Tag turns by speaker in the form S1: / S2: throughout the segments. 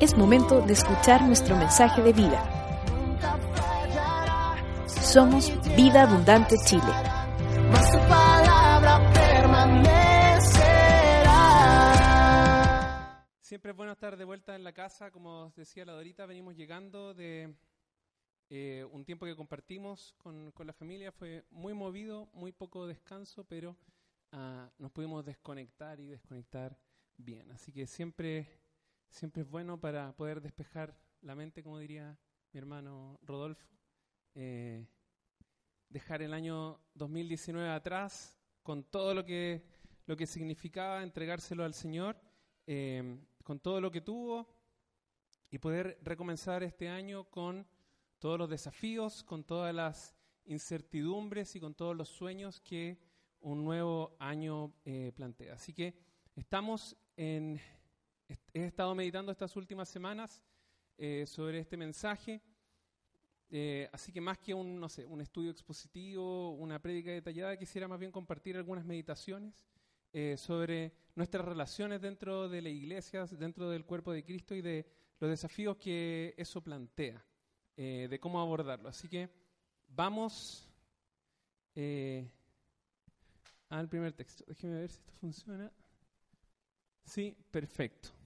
S1: Es momento de escuchar nuestro mensaje de vida. Somos Vida Abundante Chile.
S2: Siempre es bueno estar de vuelta en la casa, como os decía la Dorita, venimos llegando de eh, un tiempo que compartimos con, con la familia, fue muy movido, muy poco descanso, pero ah, nos pudimos desconectar y desconectar bien. Así que siempre, siempre es bueno para poder despejar la mente, como diría mi hermano Rodolfo. eh, dejar el año 2019 atrás con todo lo que, lo que significaba entregárselo al Señor, eh, con todo lo que tuvo y poder recomenzar este año con todos los desafíos, con todas las incertidumbres y con todos los sueños que un nuevo año eh, plantea. Así que estamos en, he estado meditando estas últimas semanas eh, sobre este mensaje. Eh, así que más que un, no sé, un estudio expositivo, una prédica detallada, quisiera más bien compartir algunas meditaciones eh, sobre nuestras relaciones dentro de la iglesia, dentro del cuerpo de Cristo y de los desafíos que eso plantea, de cómo abordarlo. Así que vamos al primer texto. Déjeme ver si esto funciona. Sí, perfecto.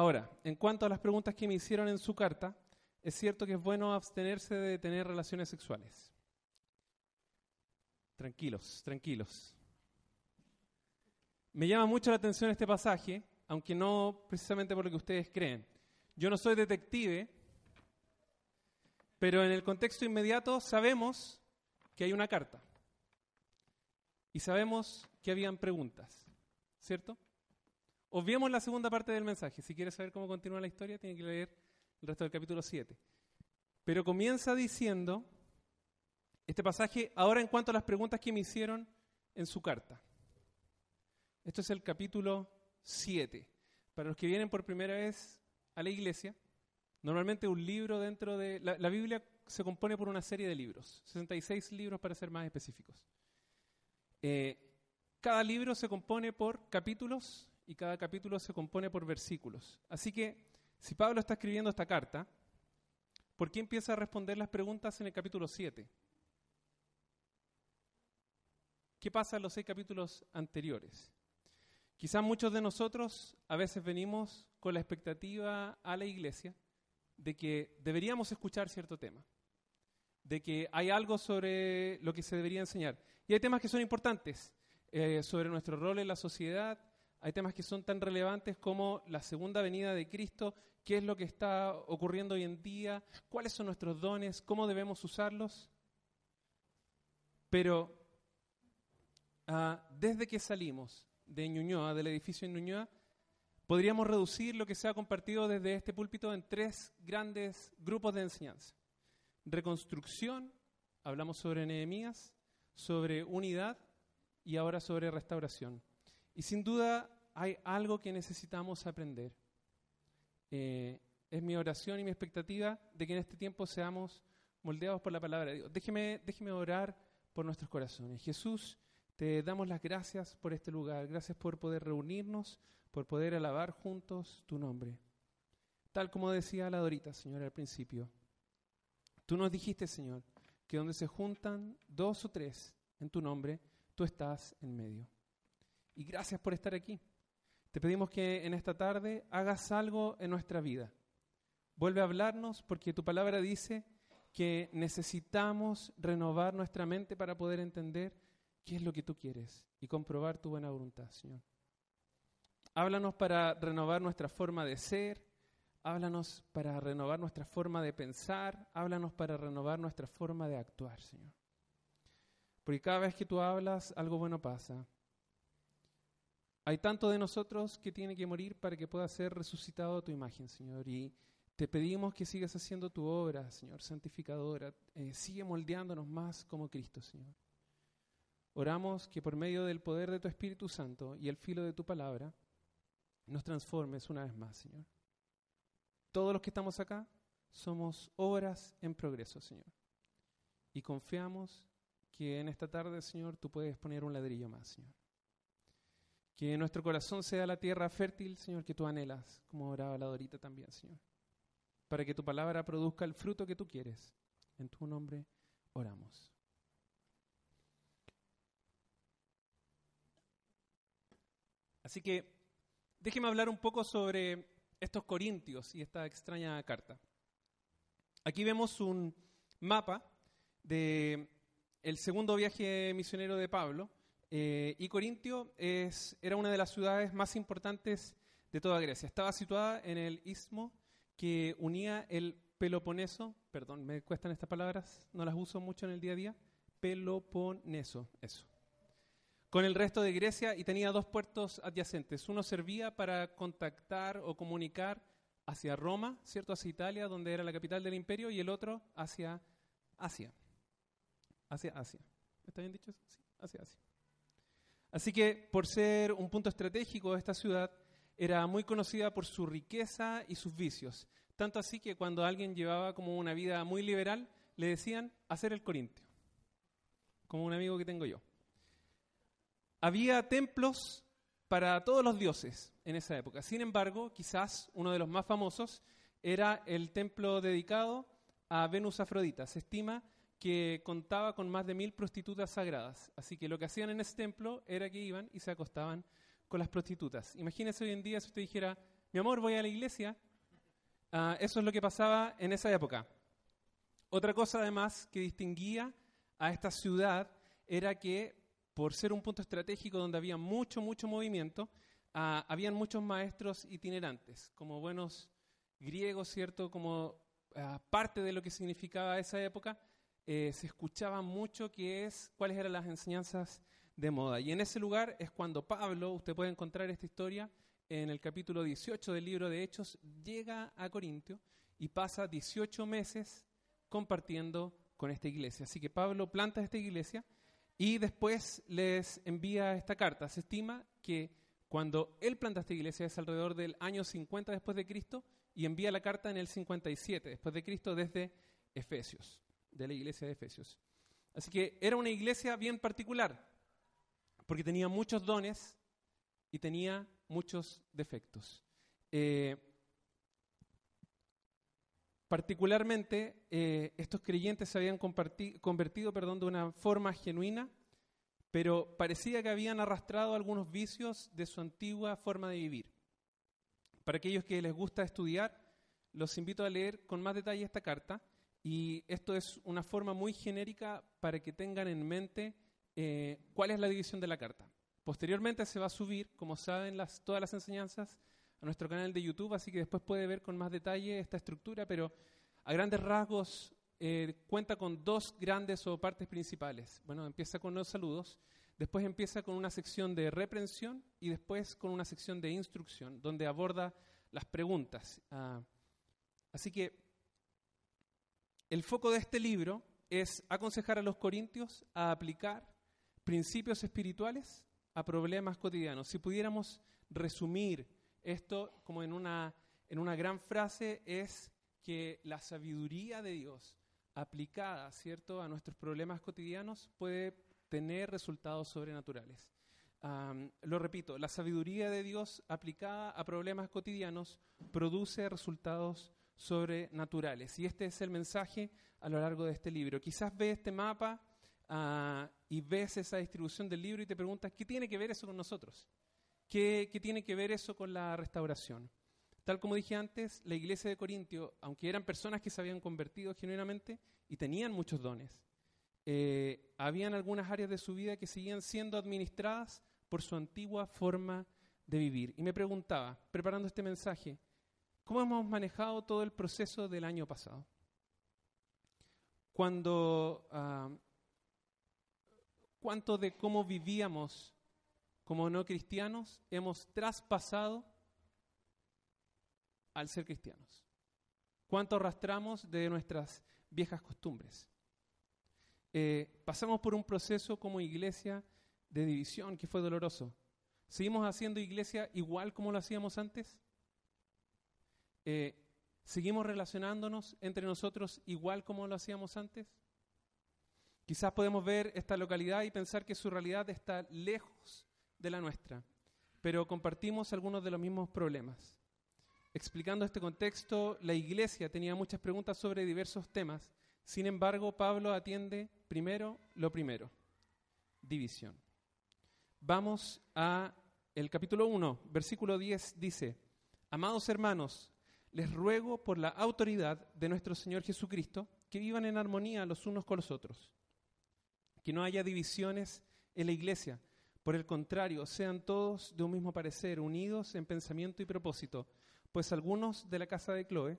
S2: Ahora, en cuanto a las preguntas que me hicieron en su carta, es cierto que es bueno abstenerse de tener relaciones sexuales. Tranquilos, tranquilos. Me llama mucho la atención este pasaje, aunque no precisamente por lo que ustedes creen. Yo no soy detective, pero en el contexto inmediato sabemos que hay una carta. Y sabemos que habían preguntas, ¿cierto? Obviemos la segunda parte del mensaje. Si quieres saber cómo continúa la historia, tiene que leer el resto del capítulo 7. Pero comienza diciendo este pasaje, ahora en cuanto a las preguntas que me hicieron en su carta. Esto es el capítulo 7. Para los que vienen por primera vez a la iglesia, normalmente un libro dentro de... La, Biblia se compone por una serie de libros, 66 libros para ser más específicos. Eh, cada libro se compone por capítulos y cada capítulo se compone por versículos. Así que si Pablo está escribiendo esta carta, ¿por qué empieza a responder las preguntas en el capítulo 7? ¿Qué pasa en los seis capítulos anteriores? Quizás muchos de nosotros a veces venimos con la expectativa a la iglesia de que deberíamos escuchar cierto tema, de que hay algo sobre lo que se debería enseñar. Y hay temas que son importantes eh, sobre nuestro rol en la sociedad, hay temas que son tan relevantes como la segunda venida de Cristo, qué es lo que está ocurriendo hoy en día, cuáles son nuestros dones, cómo debemos usarlos. Pero ah, desde que salimos de Ñuñoa, del edificio en Ñuñoa, podríamos reducir lo que se ha compartido desde este púlpito en tres grandes grupos de enseñanza. Reconstrucción, hablamos sobre Nehemías, sobre unidad y ahora sobre restauración. Y sin duda hay algo que necesitamos aprender. Eh, es mi oración y mi expectativa de que en este tiempo seamos moldeados por la palabra de Dios. Déjeme, déjeme orar por nuestros corazones. Jesús, te damos las gracias por este lugar. Gracias por poder reunirnos, por poder alabar juntos tu nombre. Tal como decía la Dorita, Señor, al principio. Tú nos dijiste, Señor, que donde se juntan dos o tres en tu nombre, tú estás en medio. Y gracias por estar aquí. Te pedimos que en esta tarde hagas algo en nuestra vida. Vuelve a hablarnos porque tu palabra dice que necesitamos renovar nuestra mente para poder entender qué es lo que tú quieres y comprobar tu buena voluntad, Señor. Háblanos para renovar nuestra forma de ser, háblanos para renovar nuestra forma de pensar, háblanos para renovar nuestra forma de actuar, Señor. Porque cada vez que tú hablas, algo bueno pasa. Hay tanto de nosotros que tiene que morir para que pueda ser resucitado a tu imagen, Señor. Y te pedimos que sigas haciendo tu obra, Señor, santificadora. Eh, sigue moldeándonos más como Cristo, Señor. Oramos que por medio del poder de tu Espíritu Santo y el filo de tu palabra, nos transformes una vez más, Señor. Todos los que estamos acá somos obras en progreso, Señor. Y confiamos que en esta tarde, Señor, tú puedes poner un ladrillo más, Señor. Que nuestro corazón sea la tierra fértil, Señor, que tú anhelas, como oraba la Dorita también, Señor. Para que tu palabra produzca el fruto que tú quieres. En tu nombre oramos. Así que déjeme hablar un poco sobre estos corintios y esta extraña carta. Aquí vemos un mapa de el segundo viaje misionero de Pablo eh, y Corintio es, era una de las ciudades más importantes de toda Grecia. Estaba situada en el istmo que unía el Peloponeso, perdón, me cuestan estas palabras, no las uso mucho en el día a día, Peloponeso, eso, con el resto de Grecia y tenía dos puertos adyacentes. Uno servía para contactar o comunicar hacia Roma, ¿cierto? Hacia Italia, donde era la capital del imperio, y el otro hacia Asia. Hacia Asia. ¿Está bien dicho? Sí, hacia Asia. Así que, por ser un punto estratégico, esta ciudad era muy conocida por su riqueza y sus vicios. Tanto así que cuando alguien llevaba como una vida muy liberal, le decían hacer el corintio, como un amigo que tengo yo había templos para todos los dioses en esa época. Sin embargo, quizás uno de los más famosos era el templo dedicado a Venus Afrodita. Se estima que contaba con más de mil prostitutas sagradas. Así que lo que hacían en ese templo era que iban y se acostaban con las prostitutas. Imagínese hoy en día si usted dijera, mi amor, voy a la iglesia. Ah, eso es lo que pasaba en esa época. Otra cosa además que distinguía a esta ciudad era que por ser un punto estratégico donde había mucho, mucho movimiento, ah, habían muchos maestros itinerantes, como buenos griegos, ¿cierto? Como ah, parte de lo que significaba esa época, eh, se escuchaba mucho que es cuáles eran las enseñanzas de moda. Y en ese lugar es cuando Pablo, usted puede encontrar esta historia en el capítulo 18 del libro de Hechos, llega a Corintio y pasa 18 meses compartiendo con esta iglesia. Así que Pablo planta esta iglesia y después les envía esta carta. Se estima que cuando él planta esta iglesia es alrededor del año 50 después de Cristo y envía la carta en el 57 después de Cristo desde Efesios, de la iglesia de Efesios. Así que era una iglesia bien particular, porque tenía muchos dones y tenía muchos defectos. Eh, Particularmente, eh, estos creyentes se habían convertido perdón, de una forma genuina, pero parecía que habían arrastrado algunos vicios de su antigua forma de vivir. Para aquellos que les gusta estudiar, los invito a leer con más detalle esta carta, y esto es una forma muy genérica para que tengan en mente eh, cuál es la división de la carta. Posteriormente se va a subir, como saben, las, todas las enseñanzas a nuestro canal de YouTube, así que después puede ver con más detalle esta estructura, pero a grandes rasgos eh, cuenta con dos grandes o partes principales. Bueno, empieza con los saludos, después empieza con una sección de reprensión y después con una sección de instrucción, donde aborda las preguntas. Ah, así que el foco de este libro es aconsejar a los corintios a aplicar principios espirituales a problemas cotidianos. Si pudiéramos resumir esto, como en una, en una gran frase, es que la sabiduría de Dios aplicada, ¿cierto?, a nuestros problemas cotidianos puede tener resultados sobrenaturales. lo repito, la sabiduría de Dios aplicada a problemas cotidianos produce resultados sobrenaturales. Y este es el mensaje a lo largo de este libro. Quizás ves este mapa ah, y ves esa distribución del libro y te preguntas, ¿qué tiene que ver eso con nosotros? ¿Qué, tiene que ver eso con la restauración? Tal como dije antes, la iglesia de Corintio, aunque eran personas que se habían convertido genuinamente y tenían muchos dones, eh, habían algunas áreas de su vida que seguían siendo administradas por su antigua forma de vivir. Y me preguntaba, preparando este mensaje, ¿cómo hemos manejado todo el proceso del año pasado? Cuando, ah, cuánto de cómo vivíamos como no cristianos hemos traspasado al ser cristianos. Cuánto arrastramos de nuestras viejas costumbres. Eh, pasamos por un proceso como iglesia de división que fue doloroso. ¿Seguimos haciendo iglesia igual como lo hacíamos antes? Eh, ¿Seguimos relacionándonos entre nosotros igual como lo hacíamos antes? Quizás podemos ver esta localidad y pensar que su realidad está lejos de la nuestra, pero compartimos algunos de los mismos problemas. Explicando este contexto, la iglesia tenía muchas preguntas sobre diversos temas. Sin embargo, Pablo atiende primero lo primero, división. Vamos a el capítulo 1, versículo 10 dice, Amados hermanos, les ruego por la autoridad de nuestro Señor Jesucristo que vivan en armonía los unos con los otros, que no haya divisiones en la iglesia, por el contrario, sean todos de un mismo parecer, unidos en pensamiento y propósito, pues algunos de la casa de Chloe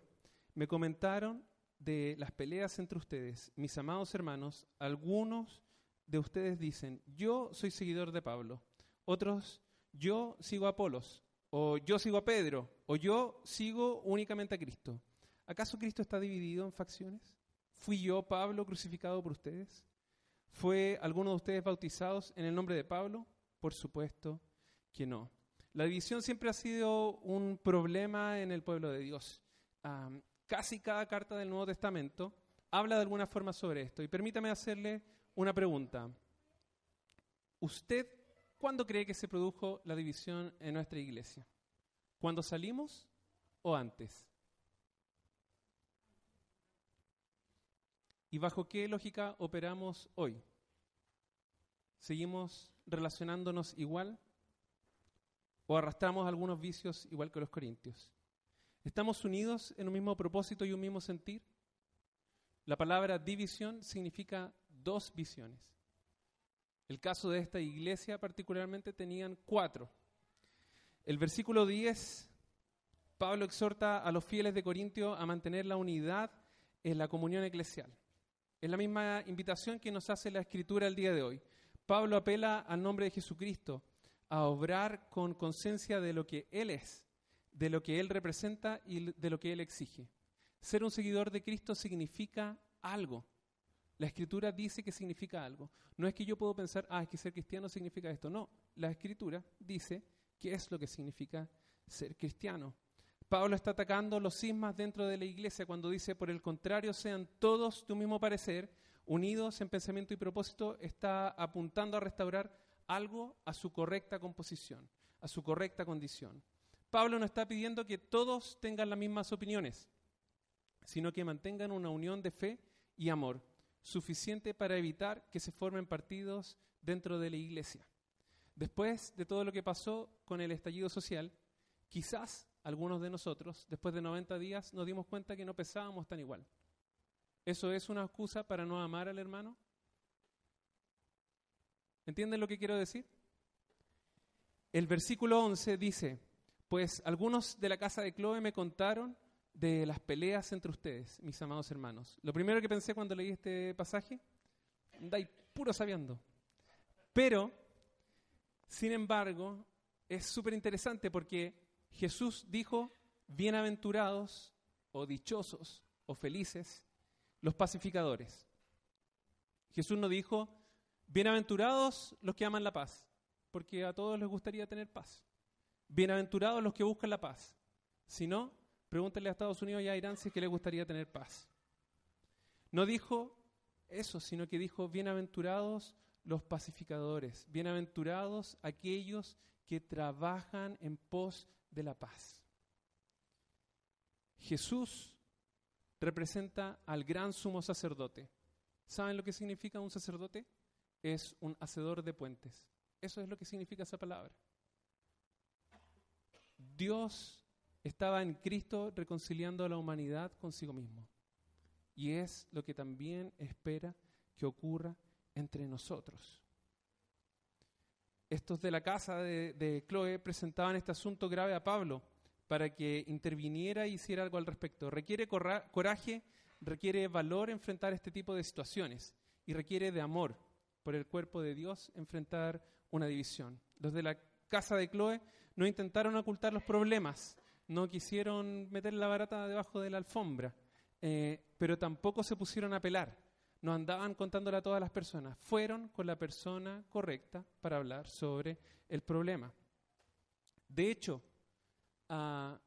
S2: me comentaron de las peleas entre ustedes, mis amados hermanos, algunos de ustedes dicen, yo soy seguidor de Pablo, otros, yo sigo a Apolos, o yo sigo a Pedro, o yo sigo únicamente a Cristo. ¿Acaso Cristo está dividido en facciones? ¿Fui yo, Pablo, crucificado por ustedes? ¿Fue alguno de ustedes bautizados en el nombre de Pablo? Por supuesto que no. La división siempre ha sido un problema en el pueblo de Dios. casi cada carta del Nuevo Testamento habla de alguna forma sobre esto. Y permítame hacerle una pregunta. ¿Usted cuándo cree que se produjo la división en nuestra iglesia? ¿Cuando salimos o antes? ¿Y bajo qué lógica operamos hoy? ¿Seguimos relacionándonos igual? ¿O arrastramos algunos vicios igual que los corintios? ¿Estamos unidos en un mismo propósito y un mismo sentir? La palabra división significa dos visiones. El caso de esta iglesia particularmente tenían cuatro. El versículo 10, Pablo exhorta a los fieles de Corintio a mantener la unidad en la comunión eclesial. Es la misma invitación que nos hace la escritura el día de hoy. Pablo apela al nombre de Jesucristo a obrar con conciencia de lo que Él es, de lo que Él representa y de lo que Él exige. Ser un seguidor de Cristo significa algo. La escritura dice que significa algo. No es que yo puedo pensar, ah, es que ser cristiano significa esto. No, la escritura dice qué es lo que significa ser cristiano. Pablo está atacando los cismas dentro de la iglesia cuando dice, por el contrario, sean todos de un mismo parecer, unidos en pensamiento y propósito, está apuntando a restaurar algo a su correcta composición, a su correcta condición. Pablo no está pidiendo que todos tengan las mismas opiniones, sino que mantengan una unión de fe y amor, suficiente para evitar que se formen partidos dentro de la iglesia. Después de todo lo que pasó con el estallido social, quizás algunos de nosotros, después de 90 días, nos dimos cuenta que no pensábamos tan igual. ¿Eso es una excusa para no amar al hermano? ¿Entienden lo que quiero decir? El versículo 11 dice, pues algunos de la casa de Chloe me contaron de las peleas entre ustedes, mis amados hermanos. Lo primero que pensé cuando leí este pasaje, dai puro sabiendo. Pero, sin embargo, es súper interesante porque Jesús dijo, bienaventurados o dichosos o felices los pacificadores. Jesús no dijo, bienaventurados los que aman la paz, porque a todos les gustaría tener paz. Bienaventurados los que buscan la paz. Si no, pregúntenle a Estados Unidos y a Irán si es que les gustaría tener paz. No dijo eso, sino que dijo, bienaventurados los pacificadores, bienaventurados aquellos que trabajan en pos de la paz. Jesús representa al gran sumo sacerdote. ¿Saben lo que significa un sacerdote? Es un hacedor de puentes. Eso es lo que significa esa palabra. Dios estaba en Cristo reconciliando a la humanidad consigo mismo. Y es lo que también espera que ocurra entre nosotros. Estos de la casa de, de Chloe presentaban este asunto grave a Pablo para que interviniera y hiciera algo al respecto. Requiere coraje, requiere valor enfrentar este tipo de situaciones y requiere de amor. por el cuerpo de Dios enfrentar una división. Los de la casa de Chloe no intentaron ocultar los problemas, no quisieron meter la barata debajo de la alfombra, eh, pero tampoco se pusieron a pelar. No andaban contándole a todas las personas. Fueron con la persona correcta para hablar sobre el problema. De hecho, ah,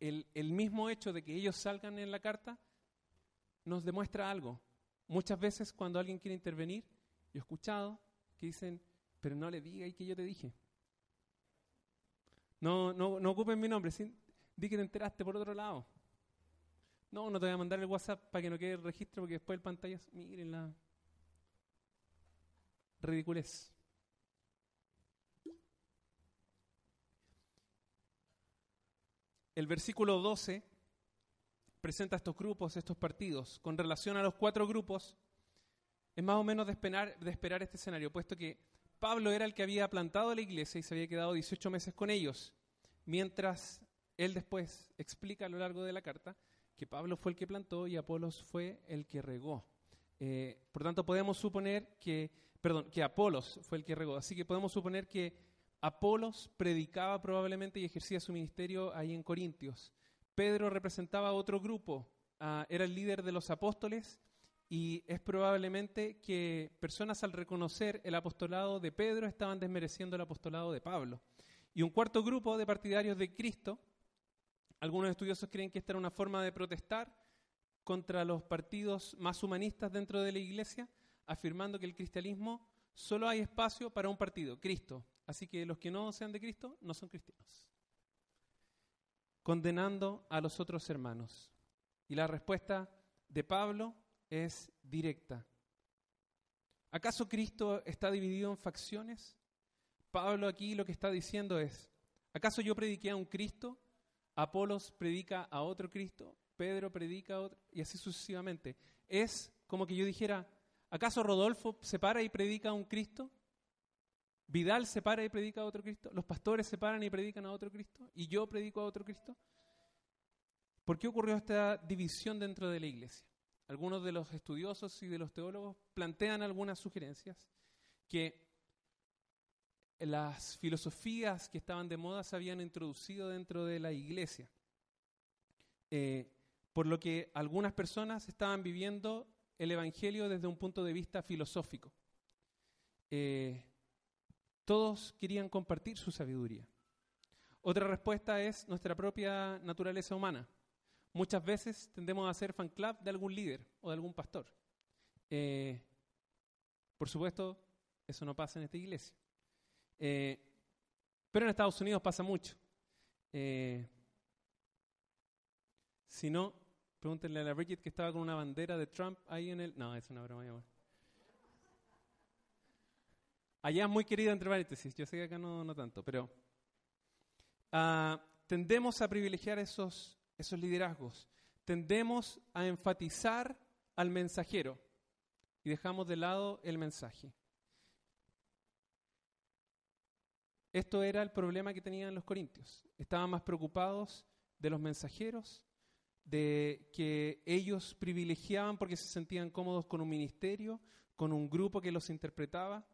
S2: el, el mismo hecho de que ellos salgan en la carta nos demuestra algo. Muchas veces cuando alguien quiere intervenir, yo he escuchado que dicen, pero no le diga y que yo te dije. No, no, no ocupen mi nombre, di que te enteraste por otro lado. No, no te voy a mandar el WhatsApp para que no quede el registro porque después el pantalla, miren la ridiculez. El versículo 12 presenta estos grupos, estos partidos. Con relación a los cuatro grupos, es más o menos de de esperar este escenario, puesto que Pablo era el que había plantado la iglesia y se había quedado 18 meses con ellos, mientras él después explica a lo largo de la carta que Pablo fue el que plantó y Apolos fue el que regó. Eh, por tanto, podemos suponer que, perdón, que Apolos fue el que regó. Así que podemos suponer que Apolos predicaba probablemente y ejercía su ministerio ahí en Corintios. Pedro representaba otro grupo, ah, era el líder de los apóstoles y es probablemente que personas al reconocer el apostolado de Pedro estaban desmereciendo el apostolado de Pablo. Y un cuarto grupo de partidarios de Cristo, algunos estudiosos creen que esta era una forma de protestar contra los partidos más humanistas dentro de la iglesia, afirmando que el cristianismo solo hay espacio para un partido, Cristo. Así que los que no sean de Cristo no son cristianos condenando a los otros hermanos. Y la respuesta de Pablo es directa. ¿Acaso Cristo está dividido en facciones? Pablo aquí lo que está diciendo es, ¿acaso yo prediqué a un Cristo? Apolos predica a otro Cristo, Pedro predica a otro, y así sucesivamente. Es como que yo dijera, ¿acaso Rodolfo se para y predica a un Cristo? Vidal se para y predica a otro Cristo, los pastores se paran y predican a otro Cristo, y yo predico a otro Cristo. ¿Por qué ocurrió esta división dentro de la iglesia? Algunos de los estudiosos y de los teólogos plantean algunas sugerencias que las filosofías que estaban de moda se habían introducido dentro de la iglesia, eh, por lo que algunas personas estaban viviendo el Evangelio desde un punto de vista filosófico. Eh, todos querían compartir su sabiduría. Otra respuesta es nuestra propia naturaleza humana. Muchas veces tendemos a ser fan club de algún líder o de algún pastor. Eh, por supuesto, eso no pasa en esta iglesia. Eh, pero en Estados Unidos pasa mucho. Eh, si no, pregúntenle a la Bridget que estaba con una bandera de Trump ahí en el... No, es una broma. Allá es muy querida entre paréntesis, yo sé que acá no, no tanto, pero ah, tendemos a privilegiar esos, esos liderazgos, tendemos a enfatizar al mensajero y dejamos de lado el mensaje. Esto era el problema que tenían los corintios. Estaban más preocupados de los mensajeros, de que ellos privilegiaban porque se sentían cómodos con un ministerio, con un grupo que los interpretaba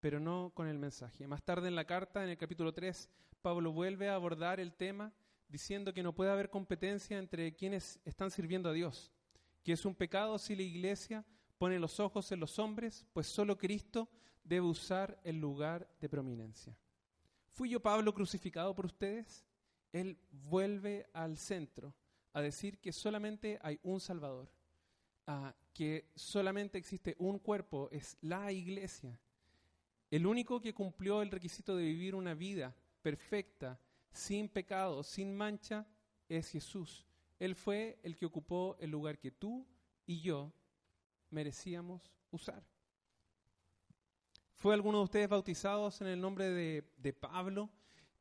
S2: pero no con el mensaje. Más tarde en la carta, en el capítulo 3, Pablo vuelve a abordar el tema diciendo que no puede haber competencia entre quienes están sirviendo a Dios, que es un pecado si la iglesia pone los ojos en los hombres, pues solo Cristo debe usar el lugar de prominencia. ¿Fui yo Pablo crucificado por ustedes? Él vuelve al centro a decir que solamente hay un Salvador, que solamente existe un cuerpo, es la iglesia, el único que cumplió el requisito de vivir una vida perfecta, sin pecado, sin mancha, es Jesús. Él fue el que ocupó el lugar que tú y yo merecíamos usar. ¿Fue alguno de ustedes bautizados en el nombre de, Pablo?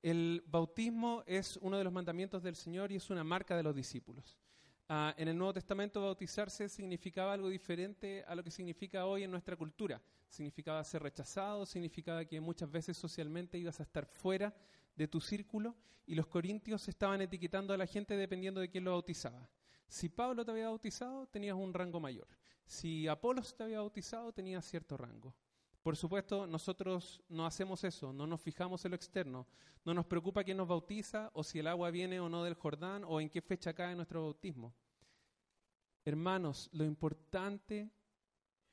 S2: El bautismo es uno de los mandamientos del Señor y es una marca de los discípulos. Ah, en el Nuevo Testamento bautizarse significaba algo diferente a lo que significa hoy en nuestra cultura. Significaba ser rechazado, significaba que muchas veces socialmente ibas a estar fuera de tu círculo y los corintios estaban etiquetando a la gente dependiendo de quién lo bautizaba. Si Pablo te había bautizado, tenías un rango mayor. Si Apolos te había bautizado, tenías cierto rango. Por supuesto, nosotros no hacemos eso, no nos fijamos en lo externo, no nos preocupa quién nos bautiza o si el agua viene o no del Jordán o en qué fecha cae nuestro bautismo. Hermanos, lo importante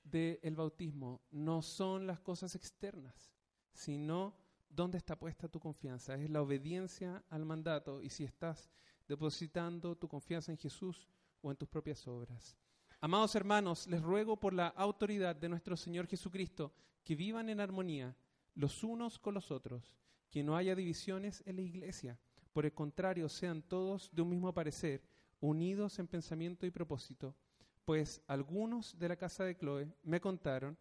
S2: del bautismo no son las cosas externas, sino dónde está puesta tu confianza. Es la obediencia al mandato y si estás depositando tu confianza en Jesús o en tus propias obras. Amados hermanos, les ruego por la autoridad de nuestro Señor Jesucristo que vivan en armonía los unos con los otros, que no haya divisiones en la iglesia. Por el contrario, sean todos de un mismo parecer, unidos en pensamiento y propósito, pues algunos de la casa de Chloe me contaron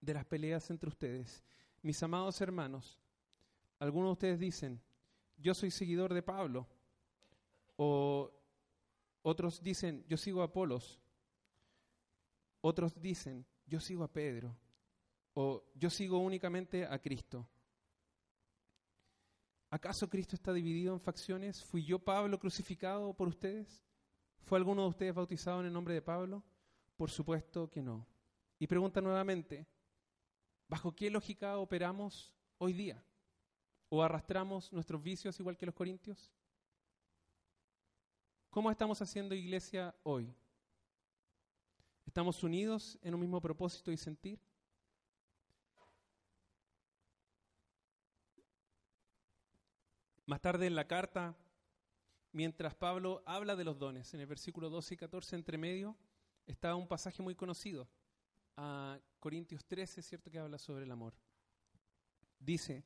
S2: de las peleas entre ustedes. Mis amados hermanos, algunos de ustedes dicen, yo soy seguidor de Pablo, o otros dicen, yo sigo a Apolos, otros dicen, yo sigo a Pedro, o yo sigo únicamente a Cristo. ¿Acaso Cristo está dividido en facciones? ¿Fui yo Pablo crucificado por ustedes? ¿Fue alguno de ustedes bautizado en el nombre de Pablo? Por supuesto que no. Y pregunta nuevamente, ¿bajo qué lógica operamos hoy día? ¿O arrastramos nuestros vicios igual que los corintios? ¿Cómo estamos haciendo iglesia hoy? ¿Estamos unidos en un mismo propósito y sentir? Más tarde en la carta, mientras Pablo habla de los dones, en el versículo 12 y 14 entre medio, está un pasaje muy conocido, a Corintios 13, ¿cierto? Que habla sobre el amor. Dice,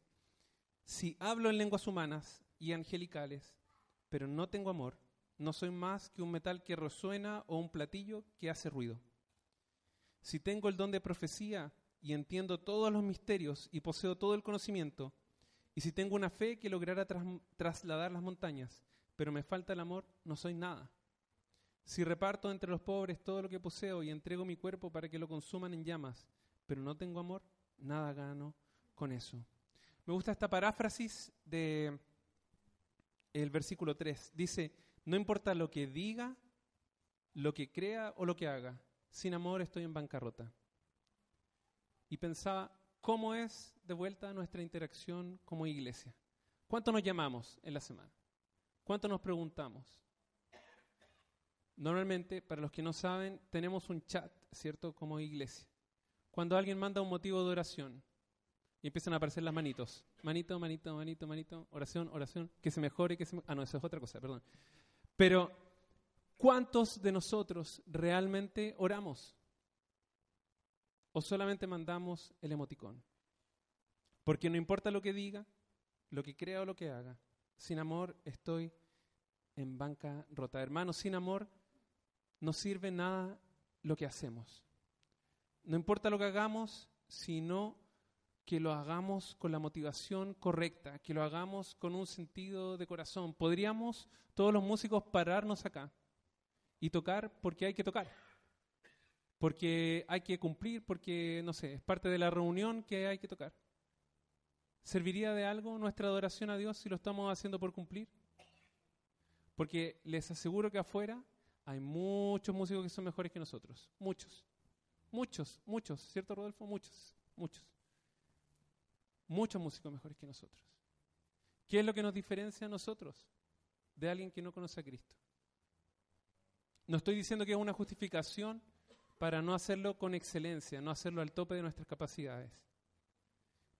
S2: si hablo en lenguas humanas y angelicales, pero no tengo amor, no soy más que un metal que resuena o un platillo que hace ruido. Si tengo el don de profecía y entiendo todos los misterios y poseo todo el conocimiento, y si tengo una fe que lograra trasladar las montañas, pero me falta el amor, no soy nada. Si reparto entre los pobres todo lo que poseo y entrego mi cuerpo para que lo consuman en llamas, pero no tengo amor, nada gano con eso. Me gusta esta paráfrasis de el versículo 3. Dice, no importa lo que diga, lo que crea o lo que haga, sin amor estoy en bancarrota. Y pensaba, ¿cómo es de vuelta nuestra interacción como iglesia. ¿Cuánto nos llamamos en la semana? ¿Cuánto nos preguntamos? Normalmente, para los que no saben, tenemos un chat, ¿cierto? Como iglesia. Cuando alguien manda un motivo de oración y empiezan a aparecer las manitos. Manito, manito, manito, manito, oración, oración, que se mejore, que se... Ah, no, eso es otra cosa, perdón. Pero, ¿cuántos de nosotros realmente oramos? ¿O solamente mandamos el emoticón? Porque no importa lo que diga, lo que crea o lo que haga, sin amor estoy en banca rota. Hermanos, sin amor no sirve nada lo que hacemos. No importa lo que hagamos, sino que lo hagamos con la motivación correcta, que lo hagamos con un sentido de corazón. Podríamos todos los músicos pararnos acá y tocar porque hay que tocar, porque hay que cumplir, porque, no sé, es parte de la reunión que hay que tocar. ¿Serviría de algo nuestra adoración a Dios si lo estamos haciendo por cumplir? Porque les aseguro que afuera hay muchos músicos que son mejores que nosotros. Muchos. Muchos, muchos. ¿Cierto, Rodolfo? Muchos, muchos. Muchos músicos mejores que nosotros. ¿Qué es lo que nos diferencia a nosotros de alguien que no conoce a Cristo? No estoy diciendo que es una justificación para no hacerlo con excelencia, no hacerlo al tope de nuestras capacidades.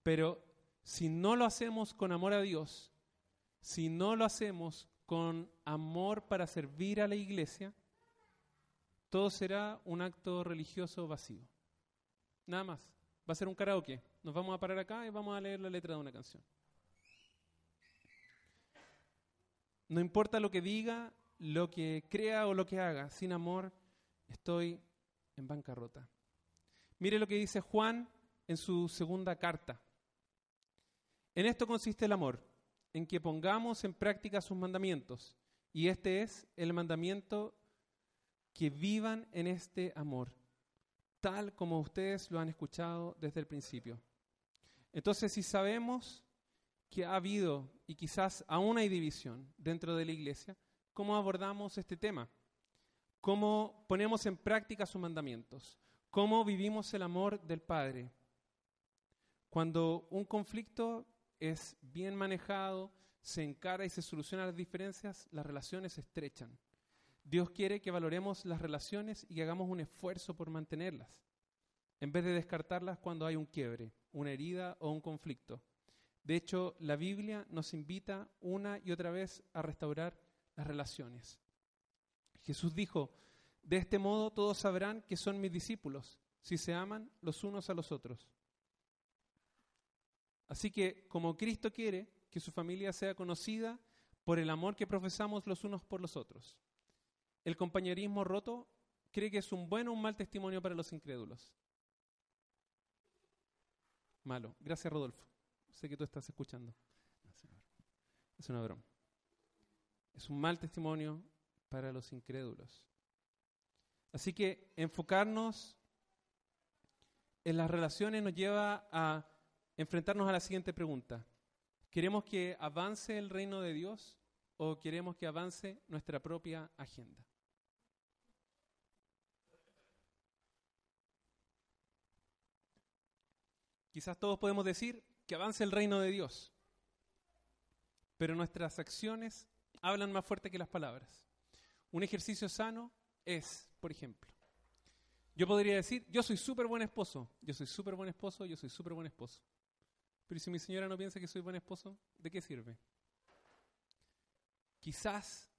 S2: Pero si no lo hacemos con amor a Dios, si no lo hacemos con amor para servir a la iglesia, todo será un acto religioso vacío. Nada más. Va a ser un karaoke. Nos vamos a parar acá y vamos a leer la letra de una canción. No importa lo que diga, lo que crea o lo que haga, sin amor estoy en bancarrota. Mire lo que dice Juan en su segunda carta. En esto consiste el amor, en que pongamos en práctica sus mandamientos. Y este es el mandamiento que vivan en este amor, tal como ustedes lo han escuchado desde el principio. Entonces, si sabemos que ha habido y quizás aún hay división dentro de la iglesia, ¿cómo abordamos este tema? cómo ponemos en práctica sus mandamientos, cómo vivimos el amor del Padre. Cuando un conflicto es bien manejado, se encara y se solucionan las diferencias, las relaciones se estrechan. Dios quiere que valoremos las relaciones y que hagamos un esfuerzo por mantenerlas, en vez de descartarlas cuando hay un quiebre, una herida o un conflicto. De hecho, la Biblia nos invita una y otra vez a restaurar las relaciones. Jesús dijo, de este modo todos sabrán que son mis discípulos, si se aman los unos a los otros. Así que, como Cristo quiere que su familia sea conocida por el amor que profesamos los unos por los otros, el compañerismo roto cree que es un buen o un mal testimonio para los incrédulos. Malo. Gracias, Rodolfo. Sé que tú estás escuchando. Es una broma. Es un mal testimonio para los incrédulos. Así que enfocarnos en las relaciones nos lleva a enfrentarnos a la siguiente pregunta. ¿Queremos que avance el reino de Dios o queremos que avance nuestra propia agenda? Quizás todos podemos decir que avance el reino de Dios, pero nuestras acciones hablan más fuerte que las palabras. Un ejercicio sano es, por ejemplo, yo podría decir, yo soy súper buen esposo, yo soy súper buen esposo, yo soy súper buen esposo. Pero si mi señora no piensa que soy buen esposo, ¿de qué sirve? Quizás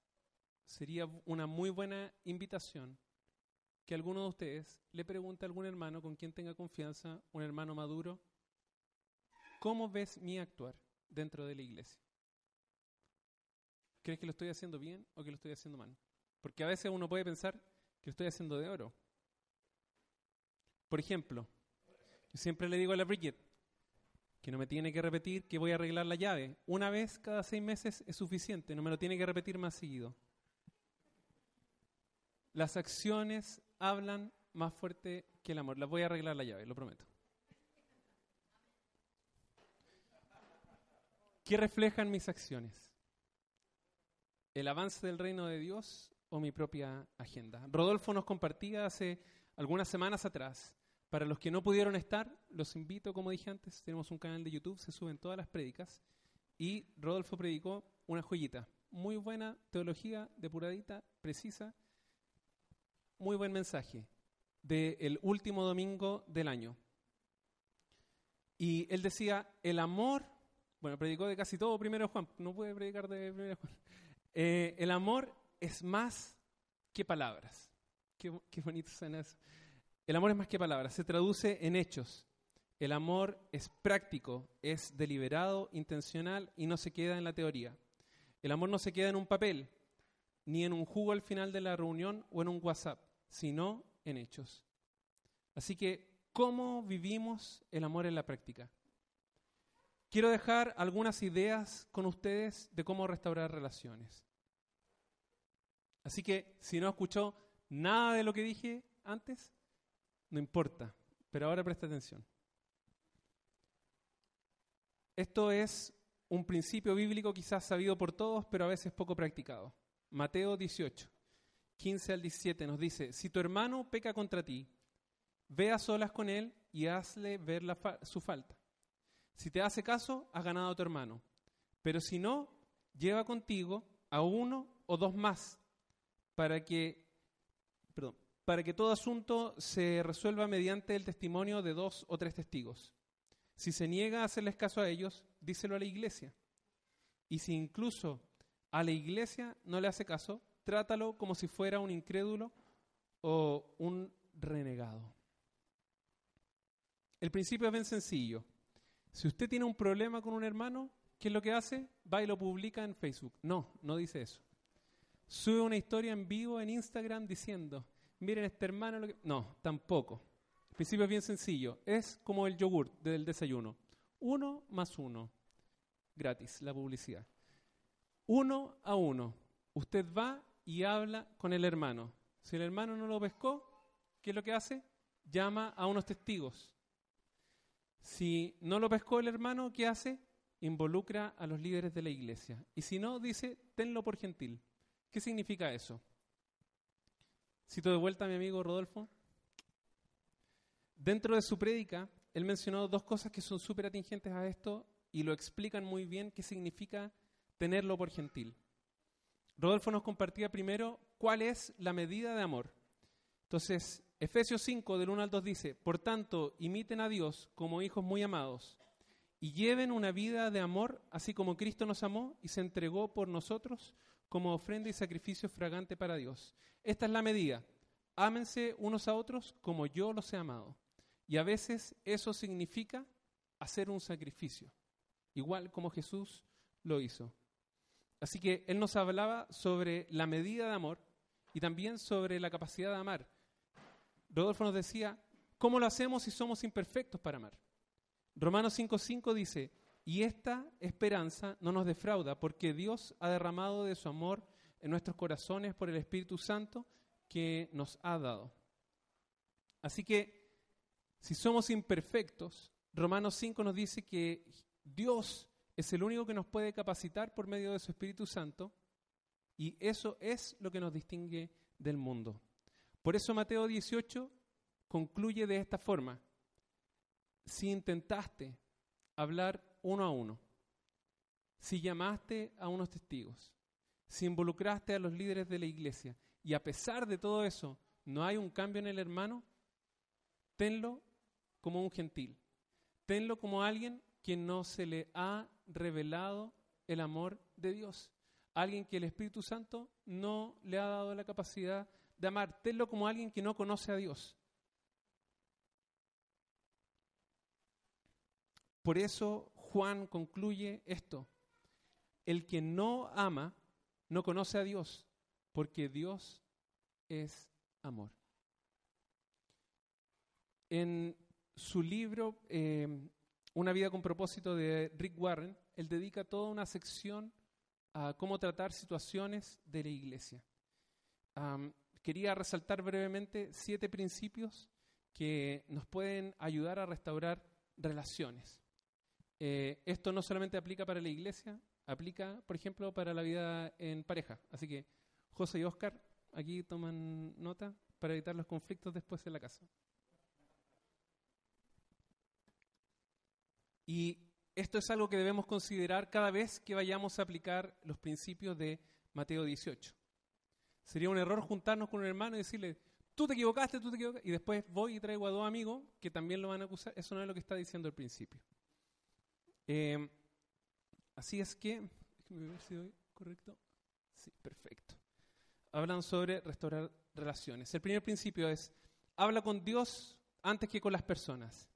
S2: sería una muy buena invitación que alguno de ustedes le pregunte a algún hermano con quien tenga confianza, un hermano maduro, ¿cómo ves mi actuar dentro de la iglesia? ¿Crees que lo estoy haciendo bien o que lo estoy haciendo mal? Porque a veces uno puede pensar que lo estoy haciendo de oro. Por ejemplo, yo siempre le digo a la Bridget que no me tiene que repetir que voy a arreglar la llave. Una vez cada seis meses es suficiente, no me lo tiene que repetir más seguido. Las acciones hablan más fuerte que el amor. Las voy a arreglar la llave, lo prometo. ¿Qué reflejan mis acciones? ¿El avance del reino de Dios o mi propia agenda? Rodolfo nos compartía hace algunas semanas atrás. Para los que no pudieron estar, los invito, como dije antes, tenemos un canal de YouTube, se suben todas las prédicas. Y Rodolfo predicó una joyita. Muy buena teología, depuradita, precisa. Muy buen mensaje del último domingo del año. Y él decía, el amor, bueno, predicó de casi todo primero Juan, no puede predicar de primero Juan. Eh, el amor es más que palabras. Qué, qué bonito suena eso. El amor es más que palabras, se traduce en hechos. El amor es práctico, es deliberado, intencional y no se queda en la teoría. El amor no se queda en un papel, ni en un jugo al final de la reunión o en un WhatsApp, sino en hechos. Así que, ¿cómo vivimos el amor en la práctica? Quiero dejar algunas ideas con ustedes de cómo restaurar relaciones. Así que, si no escuchó nada de lo que dije antes, no importa, pero ahora presta atención. Esto es un principio bíblico quizás sabido por todos, pero a veces poco practicado. Mateo 18, 15 al 17 nos dice, si tu hermano peca contra ti, ve a solas con él y hazle ver su falta. Si te hace caso, has ganado a tu hermano. Pero si no, lleva contigo a uno o dos más, para que, para que todo asunto se resuelva mediante el testimonio de dos o tres testigos. Si se niega a hacerles caso a ellos, díselo a la iglesia. Y si incluso a la iglesia no le hace caso, trátalo como si fuera un incrédulo o un renegado. El principio es bien sencillo. Si usted tiene un problema con un hermano, ¿qué es lo que hace? Va y lo publica en Facebook. No, no dice eso. Sube una historia en vivo en Instagram diciendo, miren este hermano. Lo que... No, tampoco. El principio es bien sencillo. Es como el yogur del desayuno. Uno más uno. Gratis, la publicidad. Uno a uno. Usted va y habla con el hermano. Si el hermano no lo pescó, ¿qué es lo que hace? Llama a unos testigos. Si no lo pescó el hermano, ¿qué hace? Involucra a los líderes de la iglesia. Y si no, dice, tenlo por gentil. ¿Qué significa eso? Cito de vuelta a mi amigo Rodolfo. Dentro de su prédica, él mencionó dos cosas que son súper atingentes a esto y lo explican muy bien qué significa tenerlo por gentil. Rodolfo nos compartía primero cuál es la medida de amor. Entonces, Efesios 5 del 1 al 2 dice, por tanto, imiten a Dios como hijos muy amados y lleven una vida de amor, así como Cristo nos amó y se entregó por nosotros como ofrenda y sacrificio fragante para Dios. Esta es la medida. Ámense unos a otros como yo los he amado. Y a veces eso significa hacer un sacrificio, igual como Jesús lo hizo. Así que Él nos hablaba sobre la medida de amor y también sobre la capacidad de amar. Rodolfo nos decía, ¿cómo lo hacemos si somos imperfectos para amar? Romanos 5.5 dice, y esta esperanza no nos defrauda, porque Dios ha derramado de su amor en nuestros corazones por el Espíritu Santo que nos ha dado. Así que, si somos imperfectos, Romanos 5 nos dice que Dios es el único que nos puede capacitar por medio de su Espíritu Santo, y eso es lo que nos distingue del mundo. Por eso Mateo 18 concluye de esta forma. Si intentaste hablar uno a uno, si llamaste a unos testigos, si involucraste a los líderes de la iglesia y a pesar de todo eso no hay un cambio en el hermano, tenlo como un gentil, tenlo como alguien que no se le ha revelado el amor de Dios, alguien que el Espíritu Santo no le ha dado la capacidad de amar, tenlo como alguien que no conoce a Dios. Por eso Juan concluye esto. El que no ama no conoce a Dios, porque Dios es amor. En su libro eh, Una vida con propósito de Rick Warren, él dedica toda una sección a cómo tratar situaciones de la iglesia. quería resaltar brevemente siete principios que nos pueden ayudar a restaurar relaciones. Eh, esto no solamente aplica para la iglesia, aplica, por ejemplo, para la vida en pareja. Así que José y Oscar aquí toman nota para evitar los conflictos después en la casa. Y esto es algo que debemos considerar cada vez que vayamos a aplicar los principios de Mateo 18. Sería un error juntarnos con un hermano y decirle, tú te equivocaste, tú te equivocaste, y después voy y traigo a dos amigos que también lo van a acusar. Eso no es lo que está diciendo el principio. Eh, así es que, déjeme ver si doy correcto. Sí, perfecto. Hablan sobre restaurar relaciones. El primer principio es, habla con Dios antes que con las personas.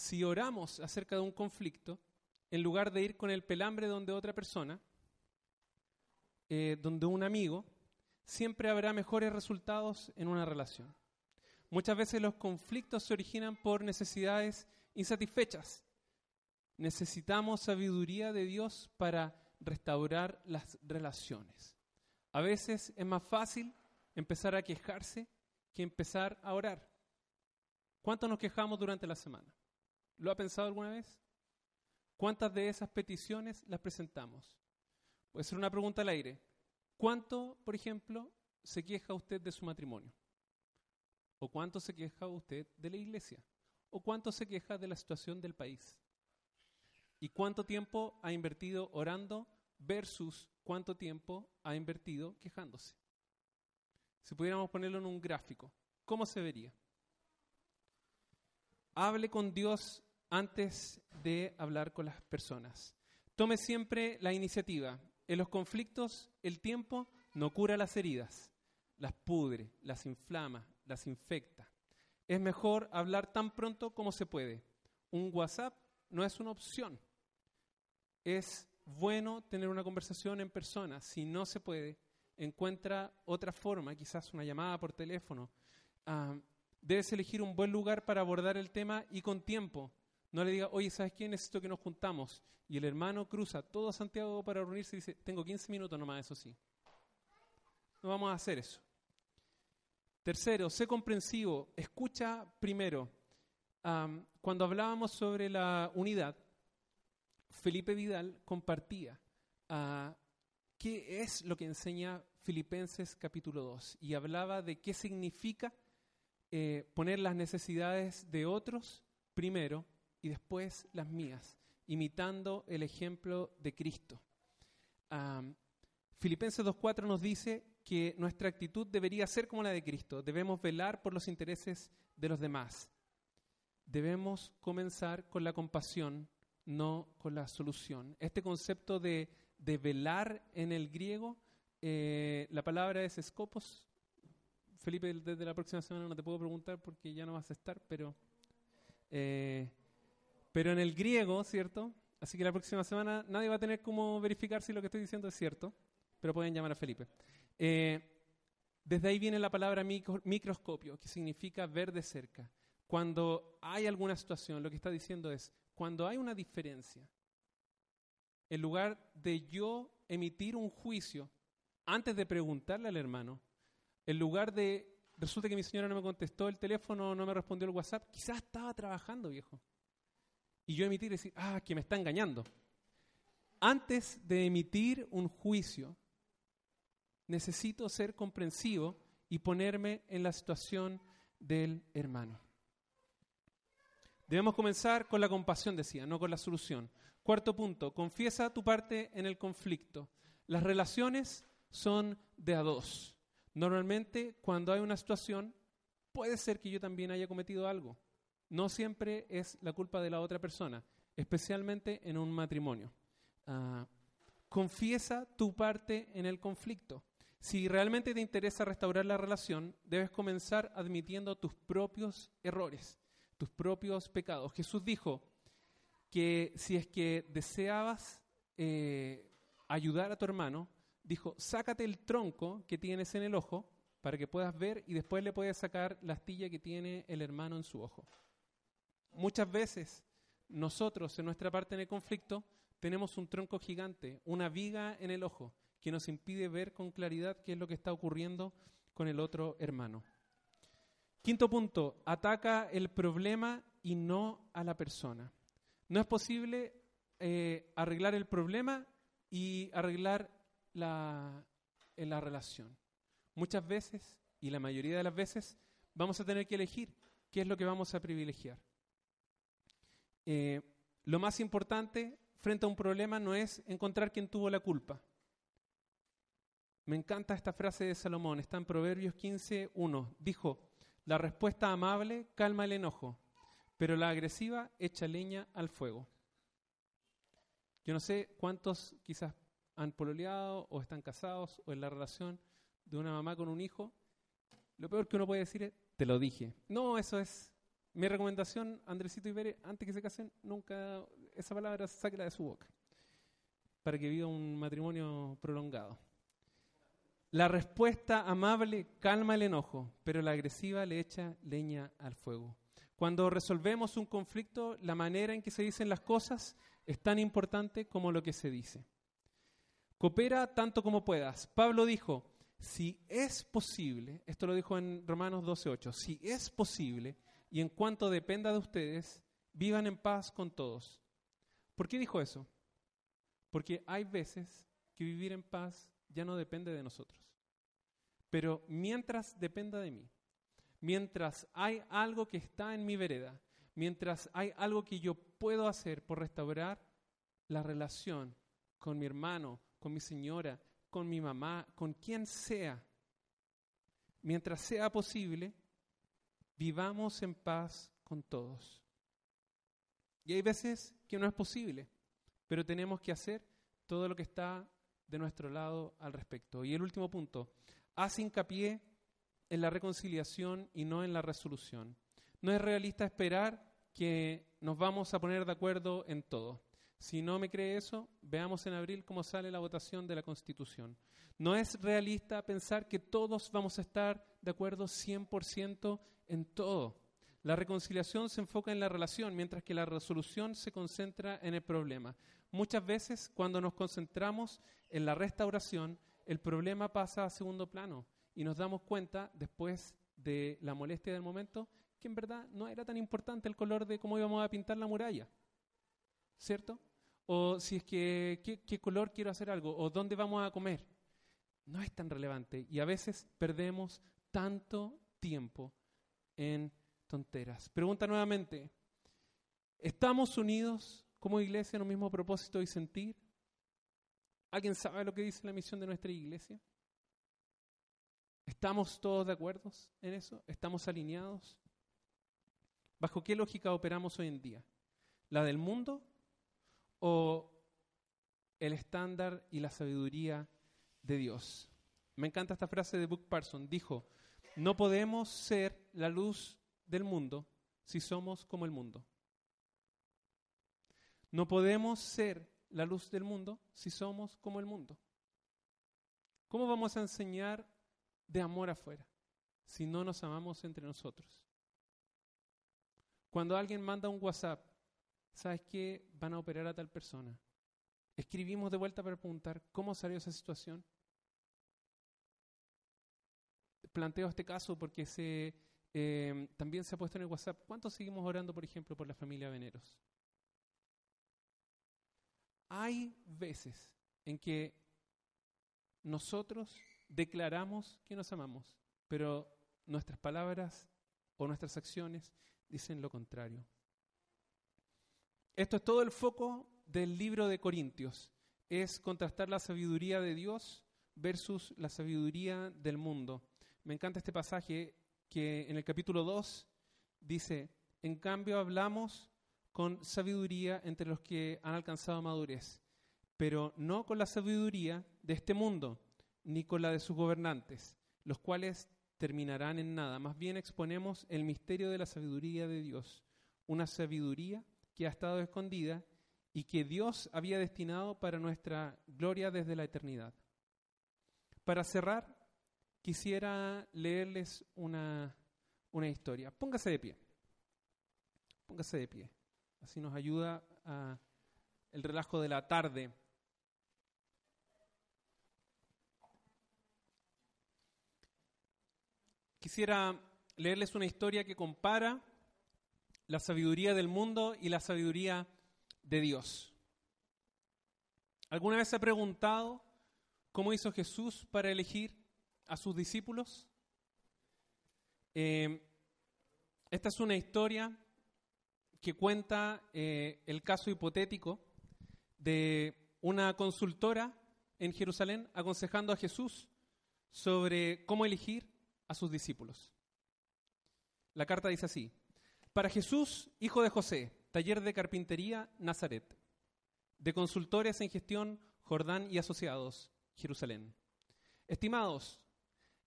S2: Si oramos acerca de un conflicto, en lugar de ir con el pelambre donde otra persona, eh, donde un amigo, siempre habrá mejores resultados en una relación. Muchas veces los conflictos se originan por necesidades insatisfechas necesitamos sabiduría de Dios para restaurar las relaciones. A veces es más fácil empezar a quejarse que empezar a orar. ¿Cuánto nos quejamos durante la semana? ¿Lo ha pensado alguna vez? ¿Cuántas de esas peticiones las presentamos? Puede ser una pregunta al aire. ¿Cuánto, por ejemplo, se queja usted de su matrimonio? ¿O cuánto se queja usted de la iglesia? ¿O cuánto se queja de la situación del país? ¿Y cuánto tiempo ha invertido orando versus cuánto tiempo ha invertido quejándose? Si pudiéramos ponerlo en un gráfico, ¿cómo se vería? Hable con Dios antes de hablar con las personas. Tome siempre la iniciativa. En los conflictos, el tiempo no cura las heridas, las pudre, las inflama, las infecta. Es mejor hablar tan pronto como se puede. Un WhatsApp no es una opción es bueno tener una conversación en persona. Si no se puede, encuentra otra forma, quizás una llamada por teléfono. Ah, debes elegir un buen lugar para abordar el tema y con tiempo. No le diga, oye, ¿sabes qué? Necesito que nos juntamos. Y el hermano cruza todo Santiago para reunirse y dice, tengo 15 minutos nomás, eso sí. No vamos a hacer eso. Tercero, sé comprensivo. Escucha primero. Cuando hablábamos sobre la unidad, Felipe Vidal compartía ah, qué es lo que enseña Filipenses capítulo 2 y hablaba de qué significa eh, poner las necesidades de otros primero y después las mías, imitando el ejemplo de Cristo. Filipenses 2.4 nos dice que nuestra actitud debería ser como la de Cristo. Debemos velar por los intereses de los demás. Debemos comenzar con la compasión, no con la solución. Este concepto de, velar en el griego, eh, la palabra es escopos. Felipe, desde la próxima semana no te puedo preguntar porque ya no vas a estar, pero, eh, pero en el griego, ¿cierto? Así que la próxima semana nadie va a tener cómo verificar si lo que estoy diciendo es cierto, pero pueden llamar a Felipe. Eh, desde ahí viene la palabra microscopio, que significa ver de cerca. Cuando hay alguna situación, lo que está diciendo es, cuando hay una diferencia, en lugar de yo emitir un juicio antes de preguntarle al hermano, en lugar de, resulta que mi señora no me contestó el teléfono, no me respondió el WhatsApp, quizás estaba trabajando, viejo. Y yo emitir y decir, ah, que me está engañando. Antes de emitir un juicio, necesito ser comprensivo y ponerme en la situación del hermano. Debemos comenzar con la compasión, decía, no con la solución. Cuarto punto, confiesa tu parte en el conflicto. Las relaciones son de a dos. Normalmente, cuando hay una situación, puede ser que yo también haya cometido algo. No siempre es la culpa de la otra persona, especialmente en un matrimonio. Ah, confiesa tu parte en el conflicto. Si realmente te interesa restaurar la relación, debes comenzar admitiendo tus propios errores, tus propios pecados. Jesús dijo que si es que deseabas eh, ayudar a tu hermano, dijo, sácate el tronco que tienes en el ojo para que puedas ver y después le puedes sacar la astilla que tiene el hermano en su ojo. Muchas veces nosotros en nuestra parte en el conflicto tenemos un tronco gigante, una viga en el ojo que nos impide ver con claridad qué es lo que está ocurriendo con el otro hermano. Quinto punto, ataca el problema y no a la persona. No es posible eh, arreglar el problema y arreglar la, la relación. Muchas veces, y la mayoría de las veces, vamos a tener que elegir qué es lo que vamos a privilegiar. Eh, lo más importante frente a un problema no es encontrar quién tuvo la culpa. Me encanta esta frase de Salomón, está en Proverbios 15, 1. Dijo, la respuesta amable calma el enojo, pero la agresiva echa leña al fuego. Yo no sé cuántos quizás han pololeado o están casados o en la relación de una mamá con un hijo. Lo peor que uno puede decir es, te lo dije. No, eso es mi recomendación, Andresito y Bere, antes que se casen, nunca esa palabra sáquela de su boca, para que viva un matrimonio prolongado. La respuesta amable calma el enojo, pero la agresiva le echa leña al fuego. Cuando resolvemos un conflicto, la manera en que se dicen las cosas es tan importante como lo que se dice. Coopera tanto como puedas. Pablo dijo, si es posible, esto lo dijo en Romanos 12.8, si es posible, y en cuanto dependa de ustedes, vivan en paz con todos. ¿Por qué dijo eso? Porque hay veces que vivir en paz ya no depende de nosotros. Pero mientras dependa de mí, mientras hay algo que está en mi vereda, mientras hay algo que yo puedo hacer por restaurar la relación con mi hermano, con mi señora, con mi mamá, con quien sea, mientras sea posible, vivamos en paz con todos. Y hay veces que no es posible, pero tenemos que hacer todo lo que está de nuestro lado al respecto. Y el último punto, hace hincapié en la reconciliación y no en la resolución. No es realista esperar que nos vamos a poner de acuerdo en todo. Si no me cree eso, veamos en abril cómo sale la votación de la Constitución. No es realista pensar que todos vamos a estar de acuerdo 100% en todo. La reconciliación se enfoca en la relación, mientras que la resolución se concentra en el problema. Muchas veces cuando nos concentramos en la restauración, el problema pasa a segundo plano y nos damos cuenta después de la molestia del momento que en verdad no era tan importante el color de cómo íbamos a pintar la muralla. ¿Cierto? O si es que, ¿qué, color quiero hacer algo? ¿O dónde vamos a comer? no es tan relevante y a veces perdemos tanto tiempo en tonteras. Pregunta nuevamente, ¿estamos unidos como iglesia en un mismo propósito y sentir? ¿Alguien sabe lo que dice la misión de nuestra iglesia? ¿Estamos todos de acuerdo en eso? ¿Estamos alineados? ¿Bajo qué lógica operamos hoy en día? ¿La del mundo o el estándar y la sabiduría de Dios? Me encanta esta frase de Book Parson. Dijo, no podemos ser la luz del mundo si somos como el mundo. No podemos ser la luz del mundo si somos como el mundo. ¿Cómo vamos a enseñar de amor afuera si no nos amamos entre nosotros? Cuando alguien manda un WhatsApp, ¿sabes qué? Van a operar a tal persona. Escribimos de vuelta para preguntar cómo salió esa situación. Planteo este caso porque se, eh, también se ha puesto en el WhatsApp. ¿Cuántos seguimos orando, por ejemplo, por la familia Veneros? Hay veces en que nosotros declaramos que nos amamos, pero nuestras palabras o nuestras acciones dicen lo contrario. Esto es todo el foco del libro de Corintios, es contrastar la sabiduría de Dios versus la sabiduría del mundo. Me encanta este pasaje que en el capítulo 2 dice, en cambio hablamos con sabiduría entre los que han alcanzado madurez, pero no con la sabiduría de este mundo, ni con la de sus gobernantes, los cuales terminarán en nada. Más bien exponemos el misterio de la sabiduría de Dios, una sabiduría que ha estado escondida y que Dios había destinado para nuestra gloria desde la eternidad. Para cerrar, quisiera leerles una, una historia. Póngase de pie. Póngase de pie. Así nos ayuda el relajo de la tarde. Quisiera leerles una historia que compara la sabiduría del mundo y la sabiduría de Dios. ¿Alguna vez se ha preguntado cómo hizo Jesús para elegir a sus discípulos? Eh, esta es una historia que cuenta eh, el caso hipotético de una consultora en Jerusalén aconsejando a Jesús sobre cómo elegir a sus discípulos. La carta dice así, para Jesús, hijo de José, taller de carpintería, Nazaret, de consultores en gestión, Jordán y Asociados, Jerusalén. Estimados,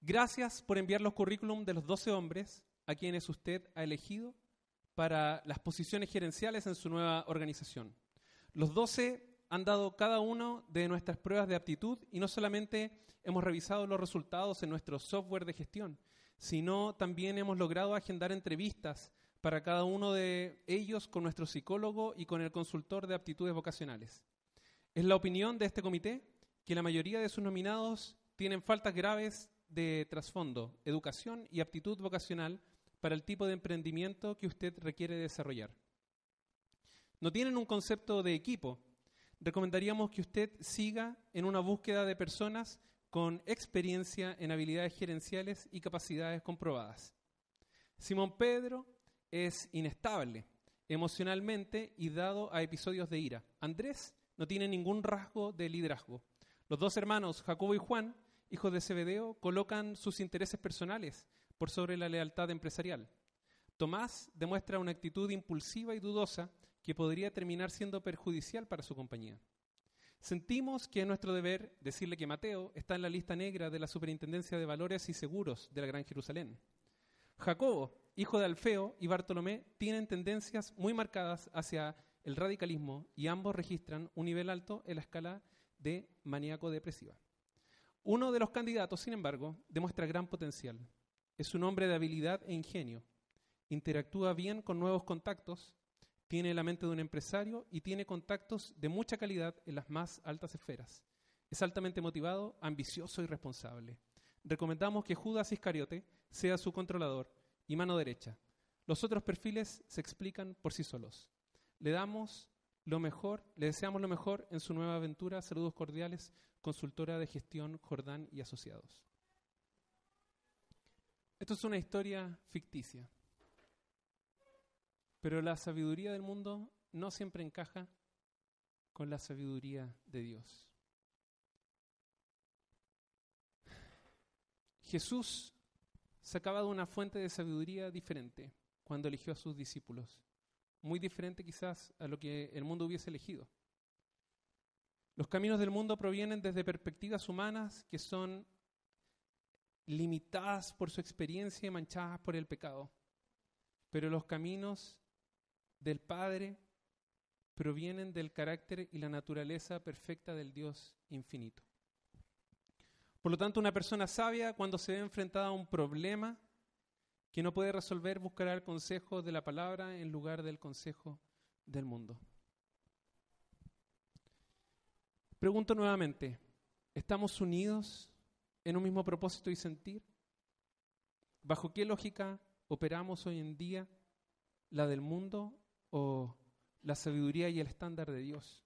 S2: gracias por enviar los currículum de los doce hombres a quienes usted ha elegido para las posiciones gerenciales en su nueva organización. Los 12 han dado cada uno de nuestras pruebas de aptitud y no solamente hemos revisado los resultados en nuestro software de gestión, sino también hemos logrado agendar entrevistas para cada uno de ellos con nuestro psicólogo y con el consultor de aptitudes vocacionales. Es la opinión de este comité que la mayoría de sus nominados tienen faltas graves de trasfondo, educación y aptitud vocacional para el tipo de emprendimiento que usted requiere desarrollar. No tienen un concepto de equipo. Recomendaríamos que usted siga en una búsqueda de personas con experiencia en habilidades gerenciales y capacidades comprobadas. Simón Pedro es inestable emocionalmente y dado a episodios de ira. Andrés no tiene ningún rasgo de liderazgo. Los dos hermanos, Jacobo y Juan, hijos de Zebedeo, colocan sus intereses personales por sobre la lealtad empresarial. Tomás demuestra una actitud impulsiva y dudosa que podría terminar siendo perjudicial para su compañía. Sentimos que es nuestro deber decirle que Mateo está en la lista negra de la Superintendencia de Valores y Seguros de la Gran Jerusalén. Jacobo, hijo de Alfeo, y Bartolomé tienen tendencias muy marcadas hacia el radicalismo y ambos registran un nivel alto en la escala de maníaco depresiva. Uno de los candidatos, sin embargo, demuestra gran potencial. Es un hombre de habilidad e ingenio. Interactúa bien con nuevos contactos, tiene la mente de un empresario y tiene contactos de mucha calidad en las más altas esferas. Es altamente motivado, ambicioso y responsable. Recomendamos que Judas Iscariote sea su controlador y mano derecha. Los otros perfiles se explican por sí solos. Le damos lo mejor, le deseamos lo mejor en su nueva aventura. Saludos cordiales, consultora de gestión Jordán y Asociados. Esto es una historia ficticia, pero la sabiduría del mundo no siempre encaja con la sabiduría de Dios. Jesús sacaba de una fuente de sabiduría diferente cuando eligió a sus discípulos, muy diferente quizás a lo que el mundo hubiese elegido. Los caminos del mundo provienen desde perspectivas humanas que son limitadas por su experiencia y manchadas por el pecado. Pero los caminos del Padre provienen del carácter y la naturaleza perfecta del Dios infinito. Por lo tanto, una persona sabia, cuando se ve enfrentada a un problema que no puede resolver, buscará el consejo de la palabra en lugar del consejo del mundo. Pregunto nuevamente, ¿estamos unidos en un mismo propósito y sentir? ¿Bajo qué lógica operamos hoy en día? ¿La del mundo o la sabiduría y el estándar de Dios?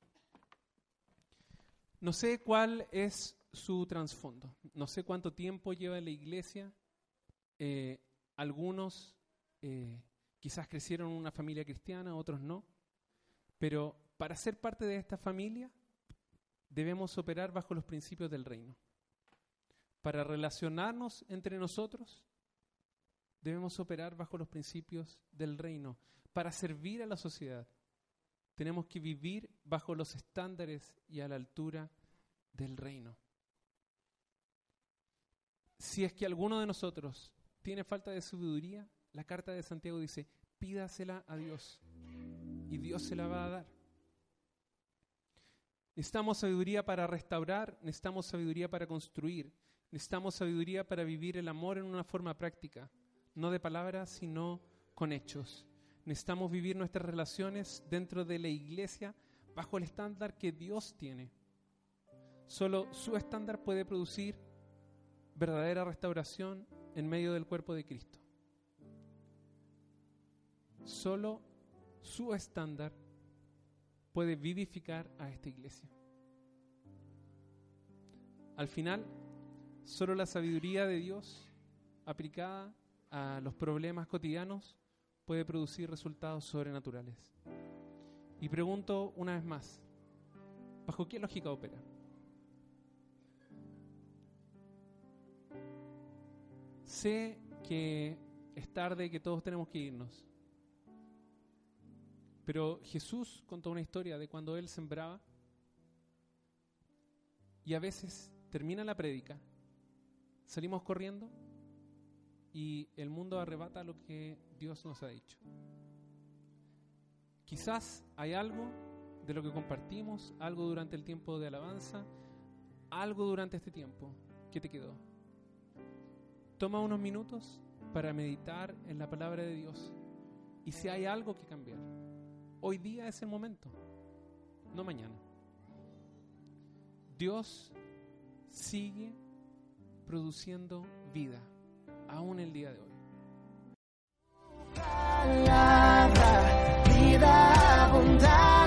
S2: No sé cuál es su trasfondo. No sé cuánto tiempo lleva en la iglesia. Eh, algunos eh, quizás crecieron en una familia cristiana, otros no. Pero para ser parte de esta familia debemos operar bajo los principios del reino. Para relacionarnos entre nosotros debemos operar bajo los principios del reino. Para servir a la sociedad tenemos que vivir bajo los estándares y a la altura del reino si es que alguno de nosotros tiene falta de sabiduría, la carta de Santiago dice, pídasela a Dios y Dios se la va a dar. Necesitamos sabiduría para restaurar, necesitamos sabiduría para construir, necesitamos sabiduría para vivir el amor en una forma práctica, no de palabras, sino con hechos. Necesitamos vivir nuestras relaciones dentro de la iglesia bajo el estándar que Dios tiene. Solo su estándar puede producir verdadera restauración en medio del cuerpo de Cristo. Solo su estándar puede vivificar a esta iglesia. Al final, solo la sabiduría de Dios aplicada a los problemas cotidianos puede producir resultados sobrenaturales. Y pregunto una vez más, ¿bajo qué lógica opera? Sé que es tarde y que todos tenemos que irnos. Pero Jesús contó una historia de cuando él sembraba y a veces termina la prédica, salimos corriendo y el mundo arrebata lo que Dios nos ha dicho. Quizás hay algo de lo que compartimos, algo durante el tiempo de alabanza, algo durante este tiempo que te quedó. Toma unos minutos para meditar en la palabra de Dios. Y si hay algo que cambiar, hoy día es el momento, no mañana. Dios sigue produciendo vida, aún el día de hoy.
S3: vida abundante.